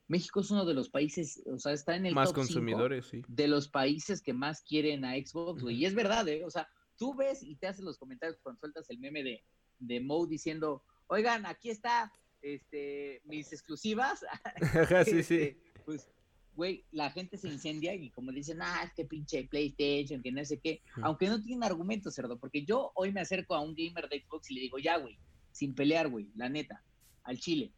México es uno de los países, o sea, está en el Más top cinco consumidores, sí. de los países que más quieren a Xbox, güey. Y es verdad, ¿eh? O sea, tú ves y te haces los comentarios cuando sueltas el meme de, de Moe diciendo, oigan, aquí está este, mis exclusivas. Ajá, sí, sí. Este, Pues, güey, la gente se incendia y como dicen, ah, este pinche PlayStation, que no sé qué, aunque no tienen argumentos, cerdo, porque yo hoy me acerco a un gamer de Xbox y le digo, ya, güey, sin pelear, güey, la neta, al chile,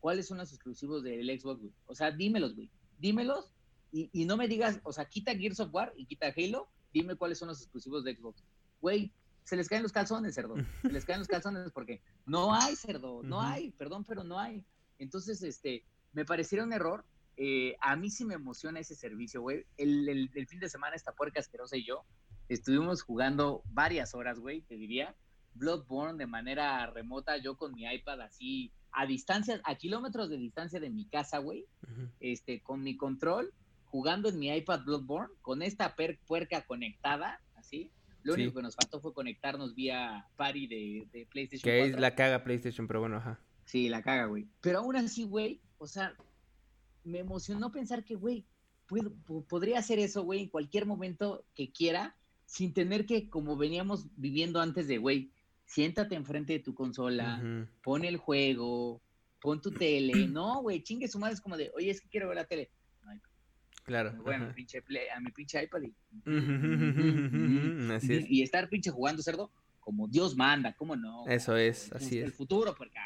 ¿cuáles son los exclusivos del Xbox, güey? O sea, dímelos, güey, dímelos y, y no me digas, o sea, quita Gears of War y quita Halo, dime cuáles son los exclusivos de Xbox. Güey, se les caen los calzones, cerdo, se les caen los calzones porque no hay, cerdo, no hay, perdón, pero no hay. Entonces, este, me pareciera un error. Eh, a mí sí me emociona ese servicio, güey. El, el- el fin de semana, esta puerca asquerosa y yo estuvimos jugando varias horas, güey, te diría. Bloodborne de manera remota, yo con mi iPad así, a distancia, a kilómetros de distancia de mi casa, güey, este, con mi control, jugando en mi iPad Bloodborne, con esta per- puerca conectada, así. Lo Sí. único que nos faltó fue conectarnos vía party de, de PlayStation Que ahí 4. la caga PlayStation, pero bueno, ajá. Sí, la caga, güey. Pero aún así, güey, o sea, me emocionó pensar que, güey, puedo- po- podría hacer eso, güey, en cualquier momento que quiera, sin tener que, como veníamos viviendo antes de, güey, siéntate enfrente de tu consola, Ujú. pon el juego, pon tu tele. No, güey, chingue su madre, es como de, oye, es que quiero ver la tele. Claro. A mi pinche, play- a mi pinche iPad y, Así es. y estar pinche jugando cerdo como Dios manda, ¿cómo no? Eso es, así El es. futuro, porque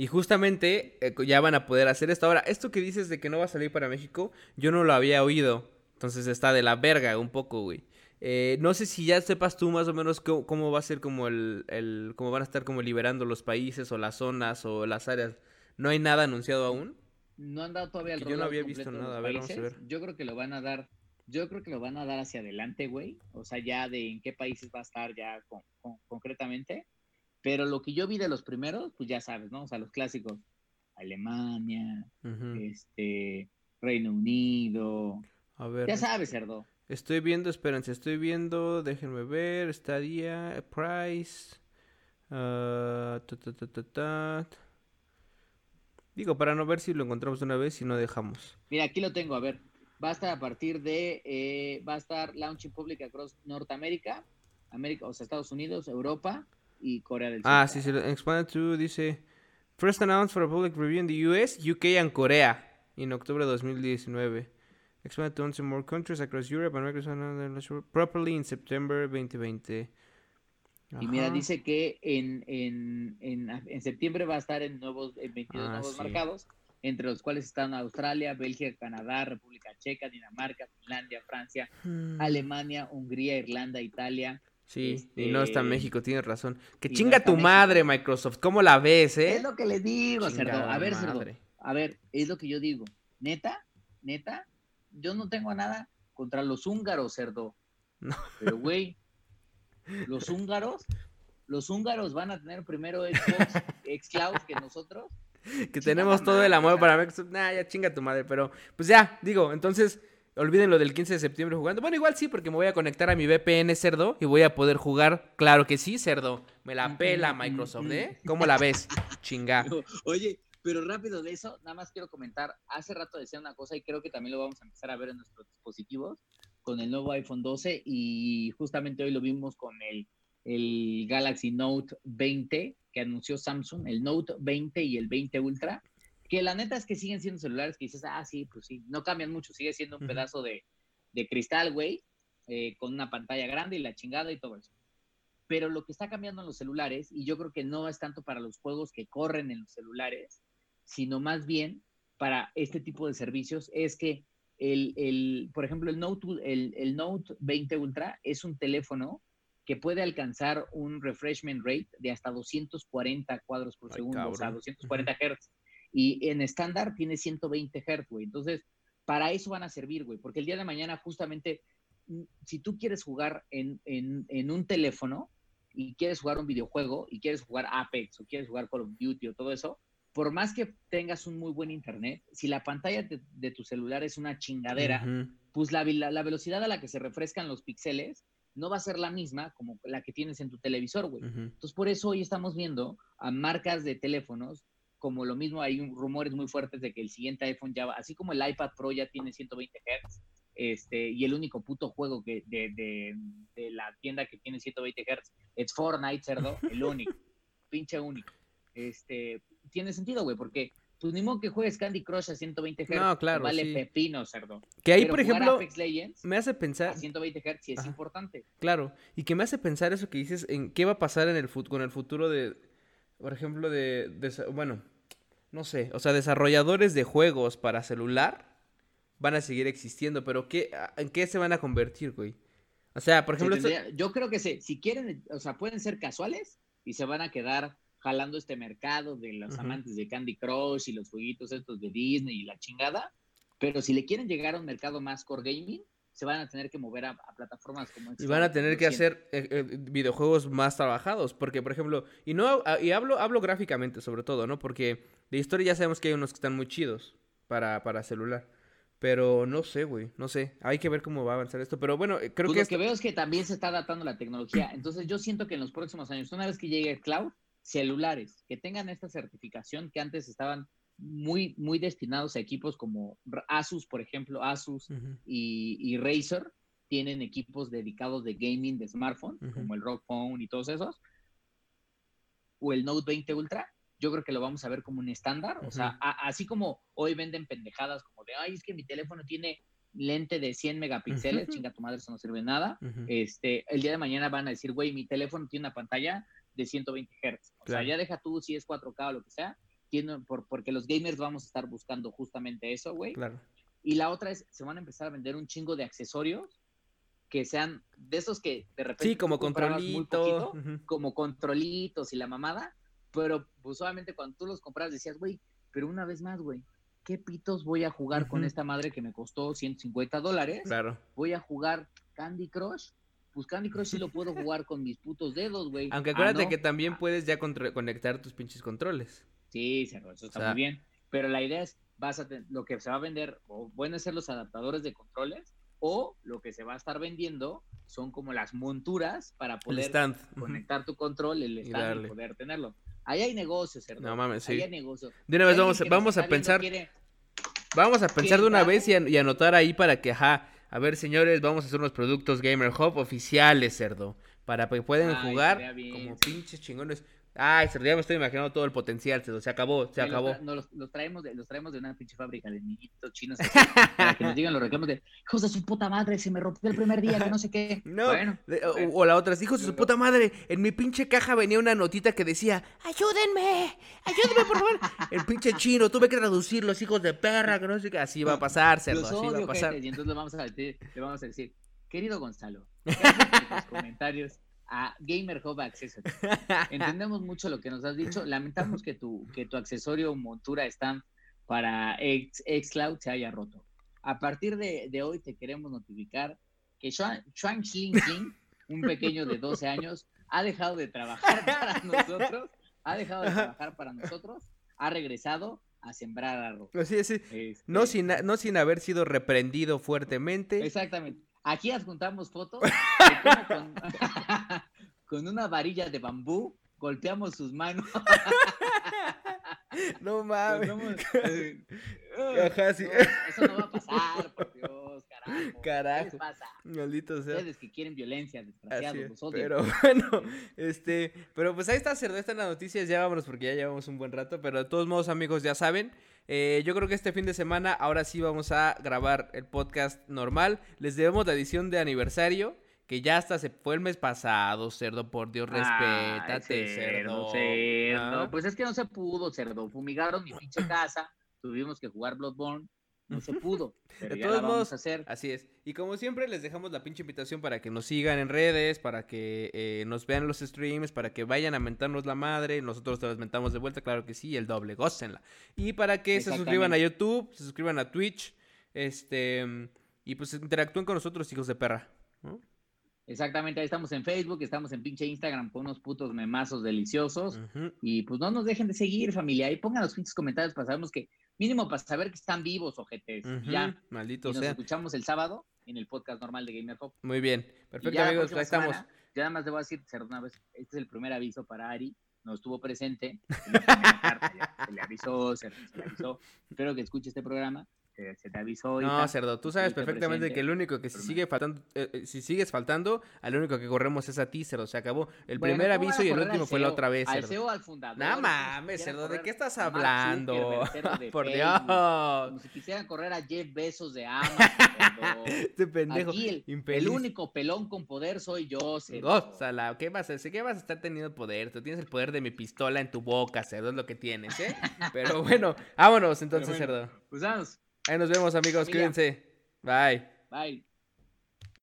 Y justamente eh, ya van a poder hacer esto. Ahora, esto que dices de que no va a salir para México, yo no lo había oído. Entonces está de la verga un poco, güey. Eh, no sé si ya sepas tú más o menos cómo, cómo va a ser como el, el... cómo van a estar como liberando los países o las zonas o las áreas. ¿No hay nada anunciado aún? no han dado todavía el yo no había visto nada. A ver, vamos a ver. Yo creo que lo van a dar, yo creo que lo van a dar hacia adelante, güey. O sea, ya de en qué países va a estar ya con- con- concretamente. Pero lo que yo vi de los primeros, pues ya sabes, ¿no? O sea, los clásicos. Alemania, este, Reino Unido. A ver. Ya sabes, cerdo. Estoy viendo, espérense, estoy viendo, déjenme ver, estadía, price, ah, ta, ta, ta, ta, ta. Digo, para no ver si lo encontramos de una vez y no dejamos. Mira, aquí lo tengo, a ver. Va a estar a partir de, eh, va a estar launching public across Norteamérica, América, o sea, Estados Unidos, Europa y Corea del Sur. Ah, sí, sí, expanded to, dice, first announced for a public review in the US, UK and Corea, en octubre de 2019. Expanded to 11 more countries across Europe and Microsoft properly in September 2020. Y mira, Ajá. dice que en, en, en, en septiembre va a estar en nuevos en 22 Ah, nuevos sí. mercados, entre los cuales están Australia, Bélgica, Canadá, República Checa, Dinamarca, Finlandia, Francia, Hmm. Alemania, Hungría, Irlanda, Italia. Sí, y no está Este, México, tienes razón. Que y chinga tu México. madre, Microsoft. ¿Cómo la ves, eh? Es lo que les digo, cerdo. A ver, cerdo. A ver, es lo que yo digo. Neta, neta, yo no tengo nada contra los húngaros, cerdo. No. Pero, güey, los húngaros, los húngaros van a tener primero Xbox, Xcloud que nosotros. Que tenemos todo el amor para Microsoft. Nah, ya chinga tu madre. Pero, pues ya, digo, entonces, olviden lo del 15 de septiembre jugando. Bueno, igual sí, porque me voy a conectar a mi VPN, cerdo, y voy a poder jugar. Claro que sí, cerdo. Me la pela Microsoft, ¿eh? ¿Cómo la ves? Chinga. Oye, pero rápido de eso, nada más quiero comentar, hace rato decía una cosa y creo que también lo vamos a empezar a ver en nuestros dispositivos con el nuevo iPhone 12 y justamente hoy lo vimos con el, el Galaxy Note 20 que anunció Samsung, el Note 20 y el 20 Ultra, que la neta es que siguen siendo celulares que dices, ah, sí, pues sí, no cambian mucho, sigue siendo un pedazo de, de cristal, güey, eh, con una pantalla grande y la chingada y todo eso. Pero lo que está cambiando en los celulares, y yo creo que no es tanto para los juegos que corren en los celulares, sino más bien para este tipo de servicios, es que el, el por ejemplo, el Note, el, el Note 20 Ultra es un teléfono que puede alcanzar un refreshment rate de hasta 240 cuadros por Ay, segundo, o sea, cabrón. 240 Hz. Y en estándar tiene 120 Hz, güey. Entonces, para eso van a servir, güey, porque el día de mañana justamente, mm, si tú quieres jugar en, en, en un teléfono y quieres jugar un videojuego y quieres jugar Apex o quieres jugar Call of Duty o todo eso, por más que tengas un muy buen internet, si la pantalla de, de tu celular es una chingadera, pues la, la, la velocidad a la que se refrescan los píxeles no va a ser la misma como la que tienes en tu televisor, güey. Entonces, por eso hoy estamos viendo a marcas de teléfonos, como lo mismo, hay un- rumores muy fuertes de que el siguiente iPhone ya va, así como el iPad Pro ya tiene 120 Hz, este, y el único puto juego que de, de- de la tienda que tiene 120 Hz es Fortnite, cerdo, el único, pinche único. Este, tiene sentido, güey, porque pues ni modo que juegues Candy Crush a 120 Hz, No, claro, vale sí. pepino, cerdo. Que ahí, Pero por ejemplo, Apex Legends me hace a pensar, 120 Hz sí es Ajá. importante. claro, y que me hace pensar eso que dices en qué va a pasar en el con el futuro de, por ejemplo, de, bueno, no sé, o sea, desarrolladores de juegos para celular van a seguir existiendo, pero ¿qué, ¿en qué se van a convertir, güey? O sea, por ejemplo, tendría- yo creo que se, si quieren, o sea, pueden ser casuales y se van a quedar jalando este mercado de los amantes de Candy Crush y los jueguitos estos de Disney y la chingada, pero si le quieren llegar a un mercado más core gaming, se van a tener que mover a, a plataformas como Y van a tener que 100. hacer eh, eh, videojuegos más trabajados, porque por ejemplo, y no y hablo hablo gráficamente sobre todo, ¿no? Porque de historia ya sabemos que hay unos que están muy chidos para, para celular. Pero no sé, güey, no sé. Hay que ver cómo va a avanzar esto, pero bueno, creo Pues que lo que veo es que también se está adaptando la tecnología. Entonces yo siento que en los próximos años, una vez que llegue el cloud, celulares que tengan esta certificación que antes estaban muy, muy destinados a equipos como Asus, por ejemplo, Asus Ujú. y, y Razer, tienen equipos dedicados de gaming de smartphone, Ujú. como el Rock Phone y todos esos, o el Note 20 Ultra, yo creo que lo vamos a ver como un estándar. O sea, a- así como hoy venden pendejadas como de, ay, es que mi teléfono tiene lente de 100 megapíxeles, Ujú. chinga tu madre, eso no sirve nada. Este, el día de mañana van a decir, güey, mi teléfono tiene una pantalla de 120 Hz. O Claro. sea, ya deja tú si es 4K o lo que sea, por, porque los gamers vamos a estar buscando justamente eso, güey. Claro. Y la otra es, se van a empezar a vender un chingo de accesorios que sean de esos que de repente Sí, como comprabas muy controlito. poquito, ujú. como controlitos y la mamada, pero pues obviamente cuando tú los compras decías, güey, pero una vez más, güey, ¿qué pitos voy a jugar con Ujú. esta madre que me costó 150 dólares? Claro. Voy a jugar Candy Crush. Pues Candy Crush sí lo puedo jugar con mis putos dedos, güey. Aunque Ah, acuérdate ¿no? que también puedes ya conectar tus pinches controles. Sí, cerro, eso está O sea- muy bien. Pero la idea es, vas a lo que se va a vender, o pueden ser los adaptadores de controles, o lo que se va a estar vendiendo son como las monturas para poder conectar tu control, el Y stand y, poder tenerlo. Ahí hay negocio, cerdo. No mames, Ahí sí. hay negocio. De una vez vamos, vamos a pensar, quiere- vamos a pensar de una vez y, an- y anotar ahí para que, ajá, a ver señores, vamos a hacer unos productos Gamer Hub oficiales, cerdo, para que puedan Ay, jugar bien, como sí. pinches chingones. Ay, ya me estoy imaginando todo el potencial, cerdo, se acabó, se los acabó. tra- no, los, los traemos de, los traemos de una pinche fábrica de niñitos chinos así, para que nos digan los reclamos de hijos de su puta madre, se me rompió el primer día, que no sé qué. No, bueno, de- o, bueno. o la otra, hijos de su puta madre, en mi pinche caja venía una notita que decía, ayúdenme, ayúdenme por favor. El pinche chino, tuve que traducir los hijos de perra, que no sé qué, así va a pasar, cerdo, los así va a pasar. gente, y entonces le vamos a decir, le vamos a decir, querido Gonzalo, gracias por tus comentarios a Gamer Hub Accessories. Entendemos mucho lo que nos has dicho. Lamentamos que tu, que tu accesorio montura stand para Xcloud se haya roto. A partir de, de hoy te queremos notificar que Xuan Xuan Xing Xing, un pequeño de 12 años, ha dejado de trabajar para nosotros, ha dejado de trabajar para nosotros, ha regresado a sembrar arroz. Así, así. Este, No sin, no sin haber sido reprendido fuertemente. Exactamente. Aquí adjuntamos fotos de cómo con, con una varilla de bambú golpeamos sus manos No mames. Somos- Ajá, sí. No, eso no va a pasar, por Dios, carajo. ¿Qué Carajo. les pasa? Maldito sea. Ustedes que quieren violencia, desgraciados, es, los odio. Pero bueno, este, pero pues ahí está, cerdo, están las noticias, ya vámonos porque ya llevamos un buen rato, pero de todos modos, amigos, ya saben, eh, yo creo que este fin de semana, ahora sí vamos a grabar el podcast normal, les debemos la edición de aniversario, que ya hasta se fue el mes pasado, cerdo, por Dios, Ay, respétate, cerdo. cerdo. Ah, Pues es que no se pudo, cerdo. Fumigaron mi pinche casa, tuvimos que jugar Bloodborne, no se pudo. Pero De ya todos la vamos modos, a hacer. Así es. Y como siempre, les dejamos la pinche invitación para que nos sigan en redes, para que eh, nos vean los streams, para que vayan a mentarnos la madre. Nosotros te las mentamos de vuelta, claro que sí, el doble, gócenla. Y para que se suscriban a. YouTube, se suscriban a Twitch, este, y pues interactúen con nosotros, hijos de perra. ¿no? Exactamente, ahí estamos en Facebook, estamos en pinche Instagram con unos putos memazos deliciosos. Y pues no nos dejen de seguir, familia. Y pongan los pinches comentarios para sabernos que, mínimo para saber que están vivos, ojetes. Ya. Maldito Y nos sea. escuchamos el sábado en el podcast normal de Gamer Hop. Muy bien. Perfecto, ya amigos, ahí estamos. semana, ya nada más a decir, una vez, este es el primer aviso para Ari. No estuvo presente. carta, ya Se le avisó, se, se le avisó. Espero que escuche este programa. Se, se te avisó. No, cerdo, tú sabes perfectamente presente, que el único que si sigue faltando, eh, eh, si sigues faltando, al único que corremos es a ti, cerdo, se acabó. El Bueno, primer ¿cómo van aviso y el último fue la otra vez, Al. CEO, al fundador. No mames, cerdo, ¿de qué estás hablando? Por Facebook, Dios. Como si quisieran correr a Jeff Bezos de Amazon. Este pendejo. Aquí el, único pelón con poder soy yo, cerdo. Gózala, ¿qué vas a hacer? ¿Qué vas a estar teniendo poder? Tú tienes el poder de mi pistola en tu boca, cerdo, es lo que tienes, ¿eh? Pero bueno, vámonos entonces, bueno. cerdo. Pues vamos. Ahí nos vemos, amigos, cuídense. Bye. Bye.